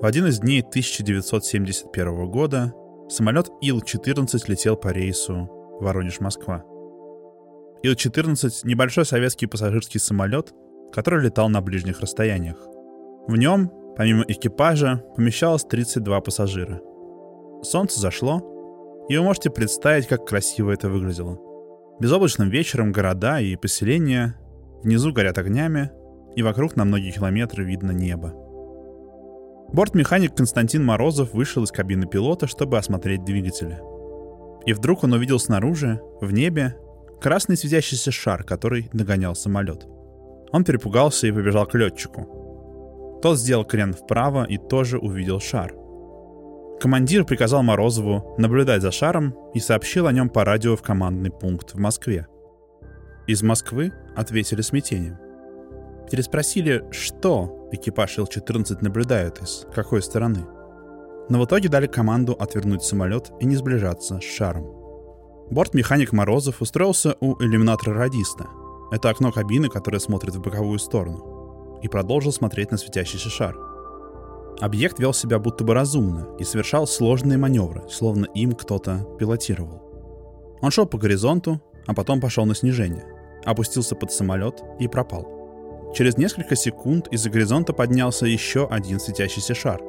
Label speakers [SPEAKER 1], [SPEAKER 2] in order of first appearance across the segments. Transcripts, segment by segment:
[SPEAKER 1] В один из дней 1971 года самолет Ил-14 летел по рейсу Воронеж-Москва. Ил-14 — небольшой советский пассажирский самолет, который летал на ближних расстояниях. В нем, помимо экипажа, помещалось 32 пассажира. Солнце зашло, и вы можете представить, как красиво это выглядело. Безоблачным вечером города и поселения внизу горят огнями, и вокруг на многие километры видно небо. Бортмеханик Константин Морозов вышел из кабины пилота, чтобы осмотреть двигатели. И вдруг он увидел снаружи, в небе, красный светящийся шар, который догонял самолет. Он перепугался и побежал к летчику. Тот сделал крен вправо и тоже увидел шар. Командир приказал Морозову наблюдать за шаром и сообщил о нем по радио в командный пункт в Москве. Из Москвы ответили смятением. Переспросили, что экипаж Ил-14 наблюдает и с какой стороны. Но в итоге дали команду отвернуть самолет и не сближаться с шаром. Бортмеханик Морозов устроился у иллюминатора радиста. Это окно кабины, которое смотрит в боковую сторону. И продолжил смотреть на светящийся шар. Объект вел себя будто бы разумно и совершал сложные маневры, словно им кто-то пилотировал. Он шел по горизонту, а потом пошел на снижение, опустился под самолет и пропал. Через несколько секунд из-за горизонта поднялся еще один светящийся шар.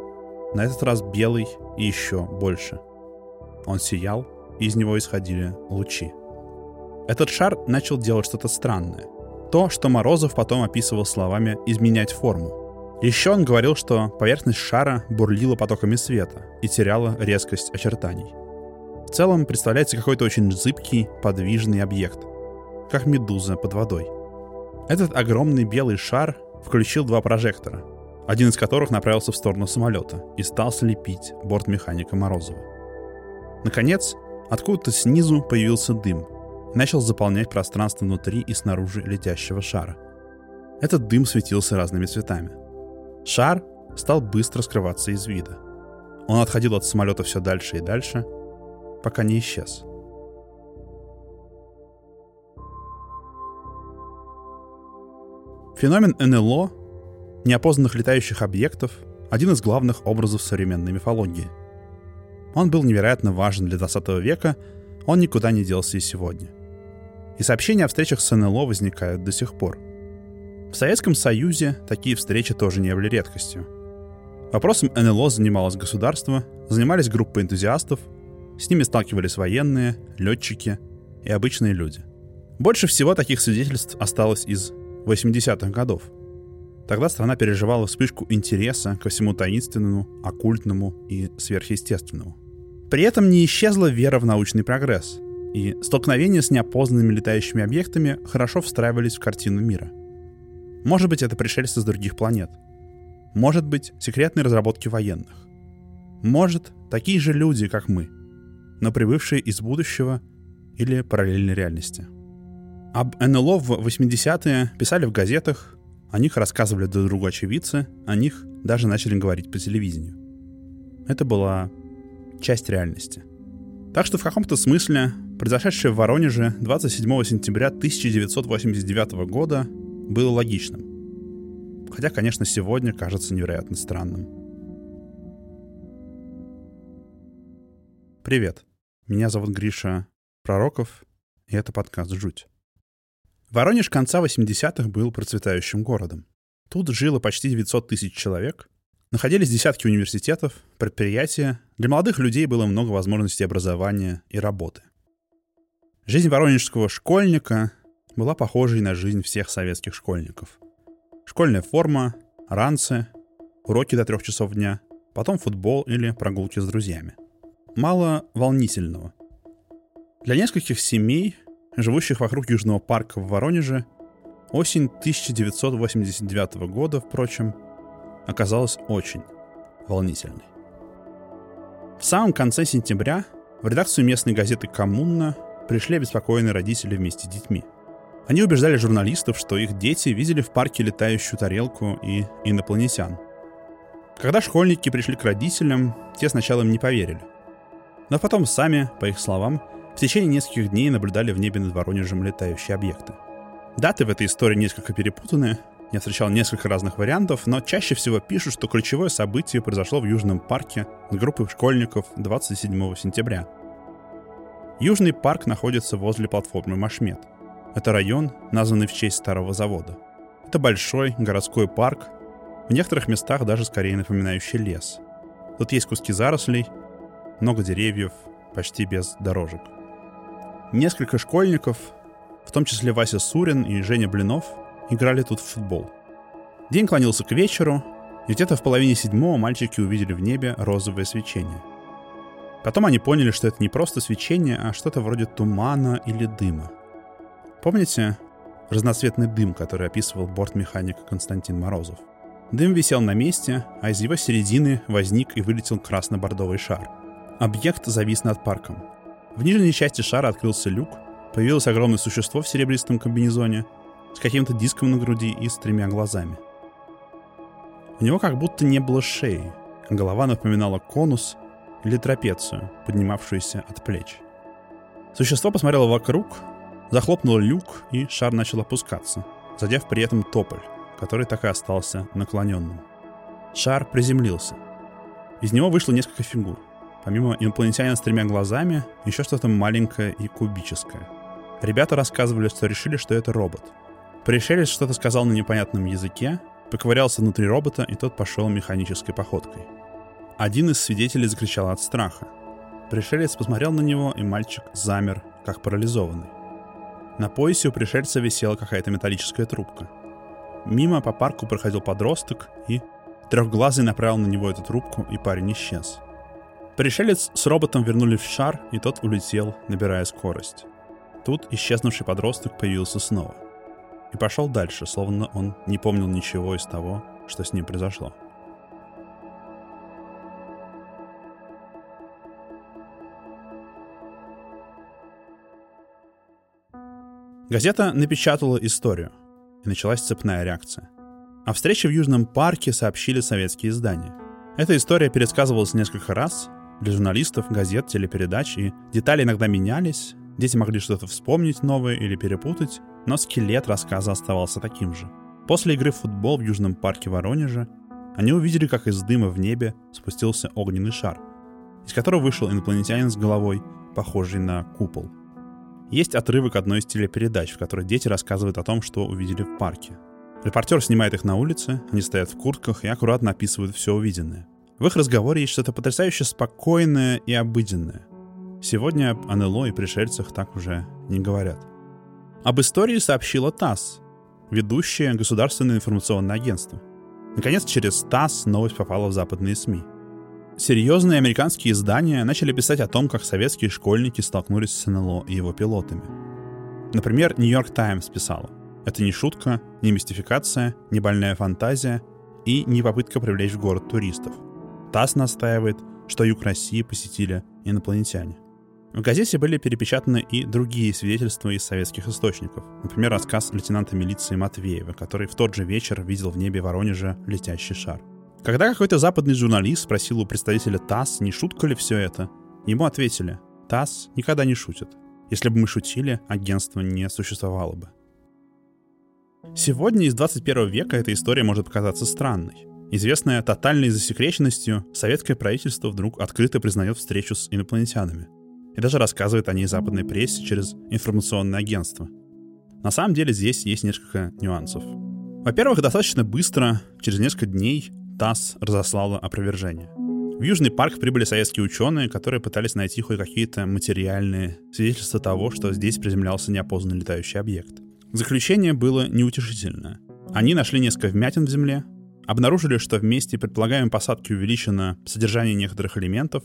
[SPEAKER 1] На этот раз белый и еще больше. Он сиял, и из него исходили лучи. Этот шар начал делать что-то странное. То, что Морозов потом описывал словами «изменять форму». Еще он говорил, что поверхность шара бурлила потоками света и теряла резкость очертаний. В целом представляется какой-то очень зыбкий, подвижный объект, как медуза под водой. Этот огромный белый шар включил два прожектора, один из которых направился в сторону самолета и стал слепить борт механика Морозова. Наконец, откуда-то снизу появился дым начал заполнять пространство внутри и снаружи летящего шара. Этот дым светился разными цветами. Шар стал быстро скрываться из вида. Он отходил от самолета все дальше и дальше, пока не исчез. Феномен НЛО, неопознанных летающих объектов, один из главных образов современной мифологии. Он был невероятно важен для 20 века, он никуда не делся и сегодня. И сообщения о встречах с НЛО возникают до сих пор. В Советском Союзе такие встречи тоже не были редкостью. Вопросом НЛО занималось государство, занимались группы энтузиастов, с ними сталкивались военные, летчики и обычные люди. Больше всего таких свидетельств осталось из 80-х годов. Тогда страна переживала вспышку интереса ко всему таинственному, оккультному и сверхъестественному. При этом не исчезла вера в научный прогресс, и столкновения с неопознанными летающими объектами хорошо встраивались в картину мира. Может быть, это пришельцы с других планет. Может быть, секретные разработки военных. Может, такие же люди, как мы, но прибывшие из будущего или параллельной реальности – об НЛО в 80-е писали в газетах, о них рассказывали друг другу очевидцы, о них даже начали говорить по телевидению. Это была часть реальности. Так что в каком-то смысле произошедшее в Воронеже 27 сентября 1989 года было логичным. Хотя, конечно, сегодня кажется невероятно странным. Привет, меня зовут Гриша Пророков, и это подкаст «Жуть». Воронеж конца 80-х был процветающим городом. Тут жило почти 900 тысяч человек, находились десятки университетов, предприятия, для молодых людей было много возможностей образования и работы. Жизнь воронежского школьника была похожей на жизнь всех советских школьников. Школьная форма, ранцы, уроки до трех часов дня, потом футбол или прогулки с друзьями. Мало волнительного. Для нескольких семей живущих вокруг Южного парка в Воронеже, осень 1989 года, впрочем, оказалась очень волнительной. В самом конце сентября в редакцию местной газеты «Коммуна» пришли обеспокоенные родители вместе с детьми. Они убеждали журналистов, что их дети видели в парке летающую тарелку и инопланетян. Когда школьники пришли к родителям, те сначала им не поверили. Но потом сами, по их словам, в течение нескольких дней наблюдали в небе над Воронежем летающие объекты. Даты в этой истории несколько перепутаны, Я встречал несколько разных вариантов, но чаще всего пишут, что ключевое событие произошло в Южном парке с группой школьников 27 сентября. Южный парк находится возле платформы Машмет. Это район, названный в честь старого завода. Это большой городской парк, в некоторых местах даже скорее напоминающий лес. Тут есть куски зарослей, много деревьев, почти без дорожек. Несколько школьников, в том числе Вася Сурин и Женя Блинов, играли тут в футбол. День клонился к вечеру, и где-то в половине седьмого мальчики увидели в небе розовое свечение. Потом они поняли, что это не просто свечение, а что-то вроде тумана или дыма. Помните разноцветный дым, который описывал бортмеханик Константин Морозов? Дым висел на месте, а из его середины возник и вылетел красно-бордовый шар. Объект завис над парком. В нижней части шара открылся люк, появилось огромное существо в серебристом комбинезоне с каким-то диском на груди и с тремя глазами. У него как будто не было шеи, а голова напоминала конус или трапецию, поднимавшуюся от плеч. Существо посмотрело вокруг, захлопнуло люк, и шар начал опускаться, задев при этом тополь, который так и остался наклоненным. Шар приземлился. Из него вышло несколько фигур. Помимо инопланетянина с тремя глазами, еще что-то маленькое и кубическое. Ребята рассказывали, что решили, что это робот. Пришелец что-то сказал на непонятном языке, поковырялся внутри робота, и тот пошел механической походкой. Один из свидетелей закричал от страха. Пришелец посмотрел на него, и мальчик замер, как парализованный. На поясе у пришельца висела какая-то металлическая трубка — Мимо по парку проходил подросток, и трехглазый направил на него эту трубку, и парень исчез. Пришелец с роботом вернули в шар, и тот улетел, набирая скорость. Тут исчезнувший подросток появился снова. И пошел дальше, словно он не помнил ничего из того, что с ним произошло. Газета напечатала историю — и началась цепная реакция. О встрече в Южном парке сообщили советские издания. Эта история пересказывалась несколько раз для журналистов, газет, телепередач, и детали иногда менялись, дети могли что-то вспомнить новое или перепутать, но скелет рассказа оставался таким же. После игры в футбол в Южном парке Воронежа они увидели, как из дыма в небе спустился огненный шар, из которого вышел инопланетянин с головой, похожий на купол — есть отрывок одной из телепередач, в которой дети рассказывают о том, что увидели в парке. Репортер снимает их на улице, они стоят в куртках и аккуратно описывают все увиденное. В их разговоре есть что-то потрясающе спокойное и обыденное. Сегодня об НЛО и пришельцах так уже не говорят. Об истории сообщила ТАСС, ведущее государственное информационное агентство. Наконец, через ТАСС новость попала в западные СМИ – Серьезные американские издания начали писать о том, как советские школьники столкнулись с НЛО и его пилотами. Например, Нью-Йорк Таймс писала, это не шутка, не мистификация, не больная фантазия и не попытка привлечь в город туристов. ТАСС настаивает, что юг России посетили инопланетяне. В газете были перепечатаны и другие свидетельства из советских источников. Например, рассказ лейтенанта милиции Матвеева, который в тот же вечер видел в небе Воронежа летящий шар. Когда какой-то западный журналист спросил у представителя ТАСС, не шутка ли все это, ему ответили, ТАСС никогда не шутит. Если бы мы шутили, агентство не существовало бы. Сегодня из 21 века эта история может показаться странной. Известная тотальной засекреченностью, советское правительство вдруг открыто признает встречу с инопланетянами и даже рассказывает о ней западной прессе через информационное агентство. На самом деле здесь есть несколько нюансов. Во-первых, достаточно быстро, через несколько дней, ТАСС разослала опровержение. В Южный парк прибыли советские ученые, которые пытались найти хоть какие-то материальные свидетельства того, что здесь приземлялся неопознанный летающий объект. Заключение было неутешительное. Они нашли несколько вмятин в земле, обнаружили, что в месте предполагаемой посадки увеличено содержание некоторых элементов,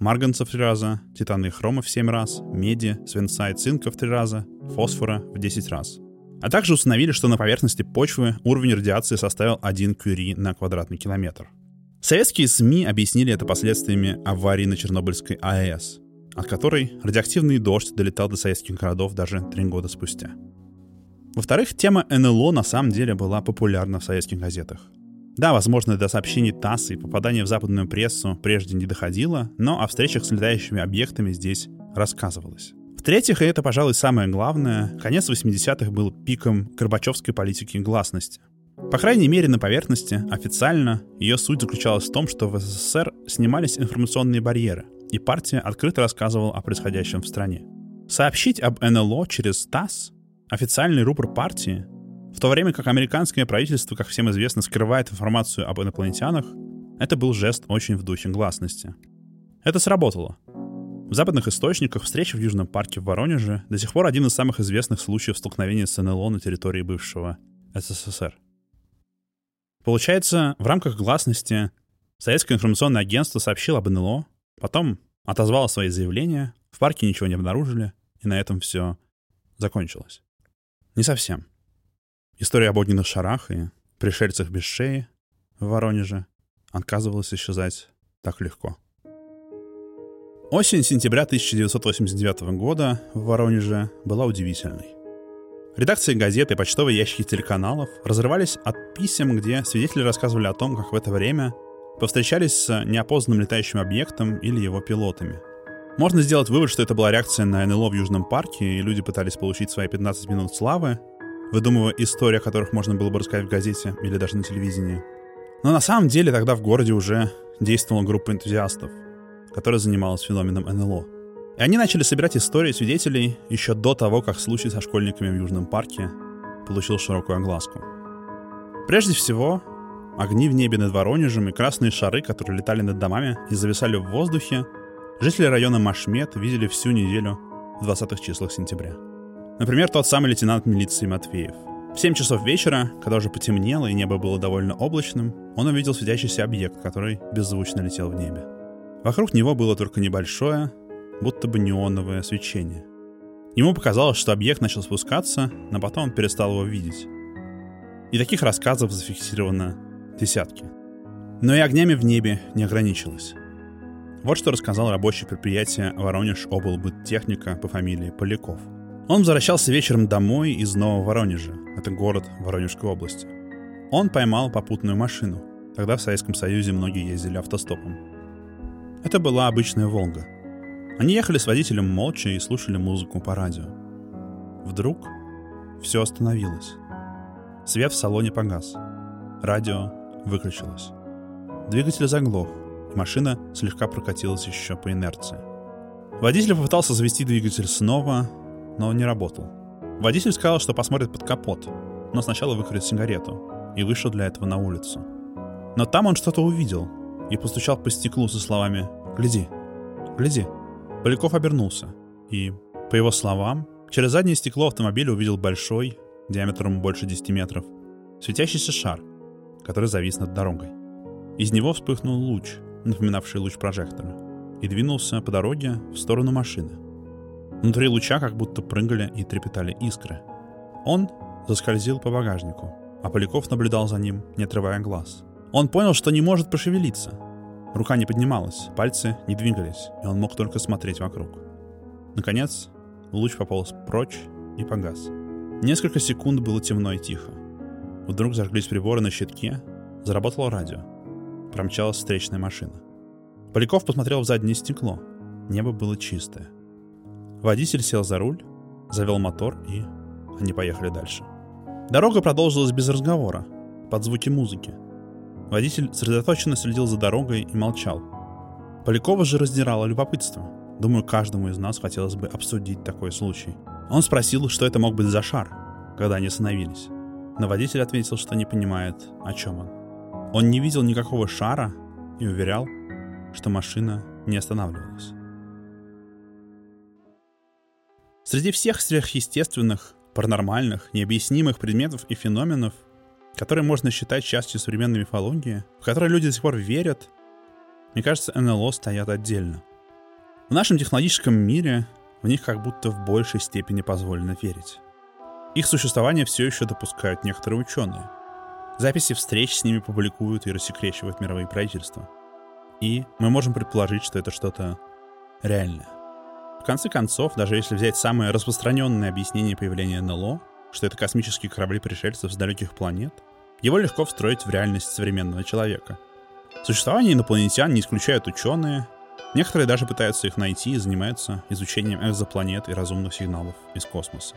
[SPEAKER 1] марганца в три раза, титана и хрома в семь раз, меди, свинца и цинка в три раза, фосфора в 10 раз — а также установили, что на поверхности почвы уровень радиации составил 1 кюри на квадратный километр. Советские СМИ объяснили это последствиями аварии на Чернобыльской АЭС, от которой радиоактивный дождь долетал до советских городов даже три года спустя. Во-вторых, тема НЛО на самом деле была популярна в советских газетах. Да, возможно, до сообщений ТАСС и попадания в западную прессу прежде не доходило, но о встречах с летающими объектами здесь рассказывалось. В-третьих, и это, пожалуй, самое главное, конец 80-х был пиком Горбачевской политики гласности. По крайней мере, на поверхности, официально, ее суть заключалась в том, что в СССР снимались информационные барьеры, и партия открыто рассказывала о происходящем в стране. Сообщить об НЛО через ТАСС, официальный рупор партии, в то время как американское правительство, как всем известно, скрывает информацию об инопланетянах, это был жест очень в духе гласности. Это сработало. В западных источниках встреча в Южном парке в Воронеже до сих пор один из самых известных случаев столкновения с НЛО на территории бывшего СССР. Получается, в рамках гласности Советское информационное агентство сообщило об НЛО, потом отозвало свои заявления, в парке ничего не обнаружили, и на этом все закончилось. Не совсем. История об огненных шарах и пришельцах без шеи в Воронеже отказывалась исчезать так легко. Осень сентября 1989 года в Воронеже была удивительной. Редакции газет и почтовые ящики телеканалов разрывались от писем, где свидетели рассказывали о том, как в это время повстречались с неопознанным летающим объектом или его пилотами. Можно сделать вывод, что это была реакция на НЛО в Южном парке, и люди пытались получить свои 15 минут славы, выдумывая истории, о которых можно было бы рассказать в газете или даже на телевидении. Но на самом деле тогда в городе уже действовала группа энтузиастов, которая занималась феноменом НЛО. И они начали собирать истории свидетелей еще до того, как случай со школьниками в Южном парке получил широкую огласку. Прежде всего, огни в небе над Воронежем и красные шары, которые летали над домами и зависали в воздухе, жители района Машмет видели всю неделю в 20-х числах сентября. Например, тот самый лейтенант милиции Матвеев. В 7 часов вечера, когда уже потемнело и небо было довольно облачным, он увидел светящийся объект, который беззвучно летел в небе. Вокруг него было только небольшое, будто бы неоновое свечение. Ему показалось, что объект начал спускаться, но потом он перестал его видеть. И таких рассказов зафиксировано десятки. Но и огнями в небе не ограничилось. Вот что рассказал рабочий предприятия Воронеж облбыттехника по фамилии Поляков – он возвращался вечером домой из Нового Воронежа. Это город Воронежской области. Он поймал попутную машину. Тогда в Советском Союзе многие ездили автостопом. Это была обычная «Волга». Они ехали с водителем молча и слушали музыку по радио. Вдруг все остановилось. Свет в салоне погас. Радио выключилось. Двигатель заглох, и машина слегка прокатилась еще по инерции. Водитель попытался завести двигатель снова, но он не работал. Водитель сказал, что посмотрит под капот, но сначала выкурит сигарету и вышел для этого на улицу. Но там он что-то увидел и постучал по стеклу со словами «Гляди, гляди». Поляков обернулся и, по его словам, через заднее стекло автомобиля увидел большой, диаметром больше 10 метров, светящийся шар, который завис над дорогой. Из него вспыхнул луч, напоминавший луч прожектора, и двинулся по дороге в сторону машины — Внутри луча как будто прыгали и трепетали искры. Он заскользил по багажнику, а Поляков наблюдал за ним, не отрывая глаз. Он понял, что не может пошевелиться. Рука не поднималась, пальцы не двигались, и он мог только смотреть вокруг. Наконец, луч пополз прочь и погас. Несколько секунд было темно и тихо. Вдруг зажглись приборы на щитке, заработало радио. Промчалась встречная машина. Поляков посмотрел в заднее стекло. Небо было чистое. Водитель сел за руль, завел мотор, и они поехали дальше. Дорога продолжилась без разговора, под звуки музыки. Водитель сосредоточенно следил за дорогой и молчал. Полякова же раздирало любопытство. Думаю, каждому из нас хотелось бы обсудить такой случай. Он спросил, что это мог быть за шар, когда они остановились. Но водитель ответил, что не понимает, о чем он. Он не видел никакого шара и уверял, что машина не останавливалась. Среди всех сверхъестественных, паранормальных, необъяснимых предметов и феноменов, которые можно считать частью современной мифологии, в которые люди до сих пор верят, мне кажется, НЛО стоят отдельно. В нашем технологическом мире в них как будто в большей степени позволено верить. Их существование все еще допускают некоторые ученые. Записи встреч с ними публикуют и рассекречивают мировые правительства. И мы можем предположить, что это что-то реальное. В конце концов, даже если взять самое распространенное объяснение появления НЛО, что это космические корабли пришельцев с далеких планет, его легко встроить в реальность современного человека. Существование инопланетян не исключают ученые, некоторые даже пытаются их найти и занимаются изучением экзопланет и разумных сигналов из космоса.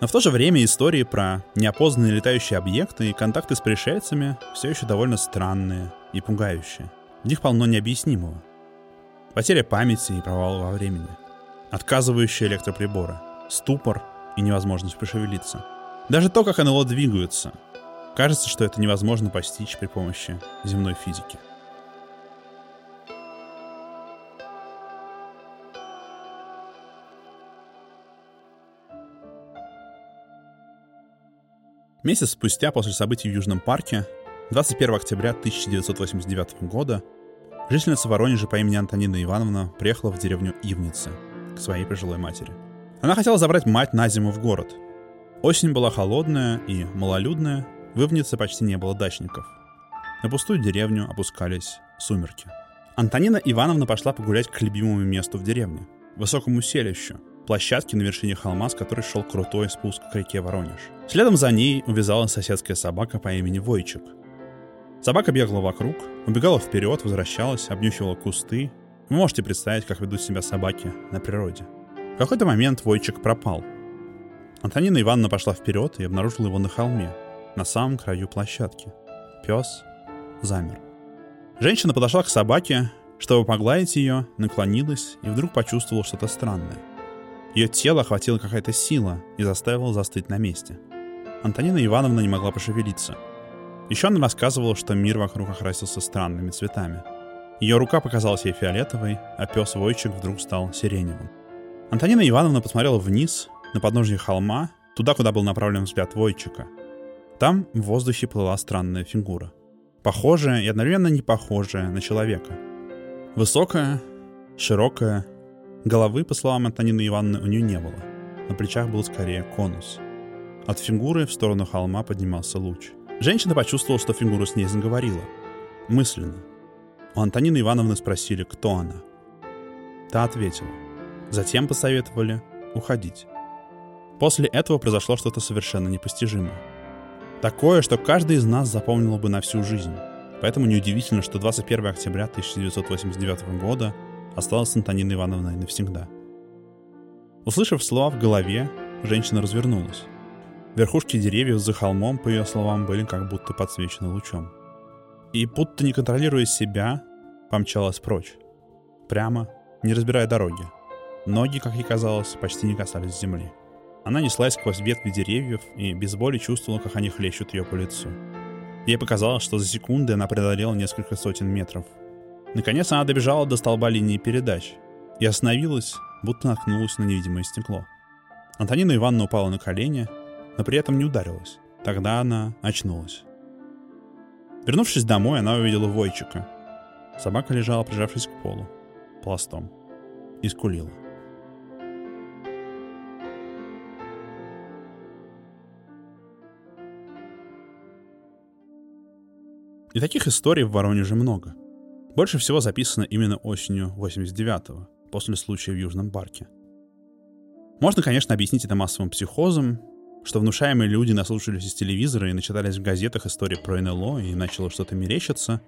[SPEAKER 1] Но в то же время истории про неопознанные летающие объекты и контакты с пришельцами все еще довольно странные и пугающие. В них полно необъяснимого. Потеря памяти и провал во времени. Отказывающие электроприборы. Ступор и невозможность пошевелиться. Даже то, как НЛО двигаются. Кажется, что это невозможно постичь при помощи земной физики. Месяц спустя после событий в Южном парке, 21 октября 1989 года, жительница Воронежа по имени Антонина Ивановна приехала в деревню Ивницы к своей пожилой матери. Она хотела забрать мать на зиму в город. Осень была холодная и малолюдная, в Ивнице почти не было дачников. На пустую деревню опускались сумерки. Антонина Ивановна пошла погулять к любимому месту в деревне, высокому селищу, площадке на вершине холма, с которой шел крутой спуск к реке Воронеж. Следом за ней увязалась соседская собака по имени Войчик. Собака бегала вокруг, убегала вперед, возвращалась, обнюхивала кусты. Вы можете представить, как ведут себя собаки на природе. В какой-то момент Войчик пропал. Антонина Ивановна пошла вперед и обнаружила его на холме, на самом краю площадки. Пес замер. Женщина подошла к собаке, чтобы погладить ее, наклонилась и вдруг почувствовала что-то странное — ее тело охватила какая-то сила и заставила застыть на месте. Антонина Ивановна не могла пошевелиться. Еще она рассказывала, что мир вокруг окрасился странными цветами. Ее рука показалась ей фиолетовой, а пес Войчик вдруг стал сиреневым. Антонина Ивановна посмотрела вниз, на подножье холма, туда, куда был направлен взгляд Войчика. Там в воздухе плыла странная фигура. Похожая и одновременно не похожая на человека. Высокая, широкая, Головы, по словам Антонины Ивановны, у нее не было. На плечах был скорее конус. От фигуры в сторону холма поднимался луч. Женщина почувствовала, что фигура с ней заговорила. Мысленно. У Антонины Ивановны спросили, кто она. Та ответила. Затем посоветовали уходить. После этого произошло что-то совершенно непостижимое. Такое, что каждый из нас запомнил бы на всю жизнь. Поэтому неудивительно, что 21 октября 1989 года осталась с Антониной Ивановной навсегда. Услышав слова в голове, женщина развернулась. Верхушки деревьев за холмом, по ее словам, были как будто подсвечены лучом. И будто не контролируя себя, помчалась прочь. Прямо, не разбирая дороги. Ноги, как ей казалось, почти не касались земли. Она неслась сквозь ветви деревьев и без боли чувствовала, как они хлещут ее по лицу. Ей показалось, что за секунды она преодолела несколько сотен метров — Наконец она добежала до столба линии передач и остановилась, будто наткнулась на невидимое стекло. Антонина Ивановна упала на колени, но при этом не ударилась. Тогда она очнулась. Вернувшись домой, она увидела Войчика. Собака лежала, прижавшись к полу, пластом, и скулила. И таких историй в Воронеже много — больше всего записано именно осенью 89-го, после случая в Южном парке. Можно, конечно, объяснить это массовым психозом, что внушаемые люди наслушались из телевизора и начитались в газетах истории про НЛО и начало что-то мерещиться,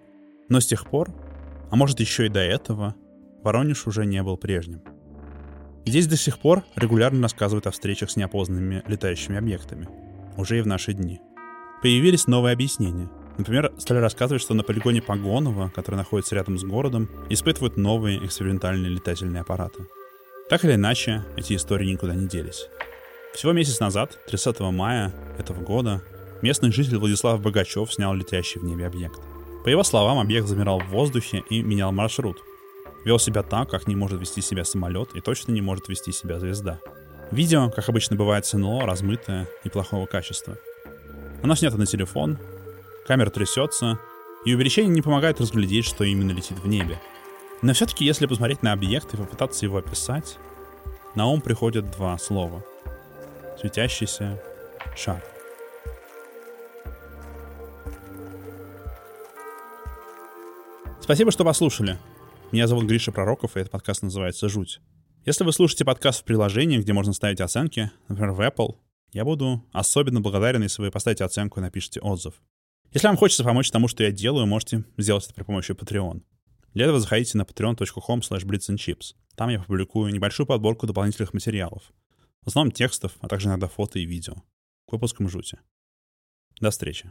[SPEAKER 1] но с тех пор, а может еще и до этого, Воронеж уже не был прежним. Здесь до сих пор регулярно рассказывают о встречах с неопознанными летающими объектами, уже и в наши дни. Появились новые объяснения — Например, стали рассказывать, что на полигоне Погонова, который находится рядом с городом, испытывают новые экспериментальные летательные аппараты. Так или иначе, эти истории никуда не делись. Всего месяц назад, 30 мая этого года, местный житель Владислав Богачев снял летящий в небе объект. По его словам, объект замирал в воздухе и менял маршрут. Вел себя так, как не может вести себя самолет и точно не может вести себя звезда. Видео, как обычно бывает с НЛО, размытое и плохого качества. Оно снято на телефон, камера трясется, и увеличение не помогает разглядеть, что именно летит в небе. Но все-таки, если посмотреть на объект и попытаться его описать, на ум приходят два слова. Светящийся шар. Спасибо, что послушали. Меня зовут Гриша Пророков, и этот подкаст называется «Жуть». Если вы слушаете подкаст в приложении, где можно ставить оценки, например, в Apple, я буду особенно благодарен, если вы поставите оценку и напишите отзыв. Если вам хочется помочь тому, что я делаю, можете сделать это при помощи Patreon. Для этого заходите на patreon.com slash. Там я публикую небольшую подборку дополнительных материалов. В основном текстов, а также иногда фото и видео. К выпускам жути. До встречи.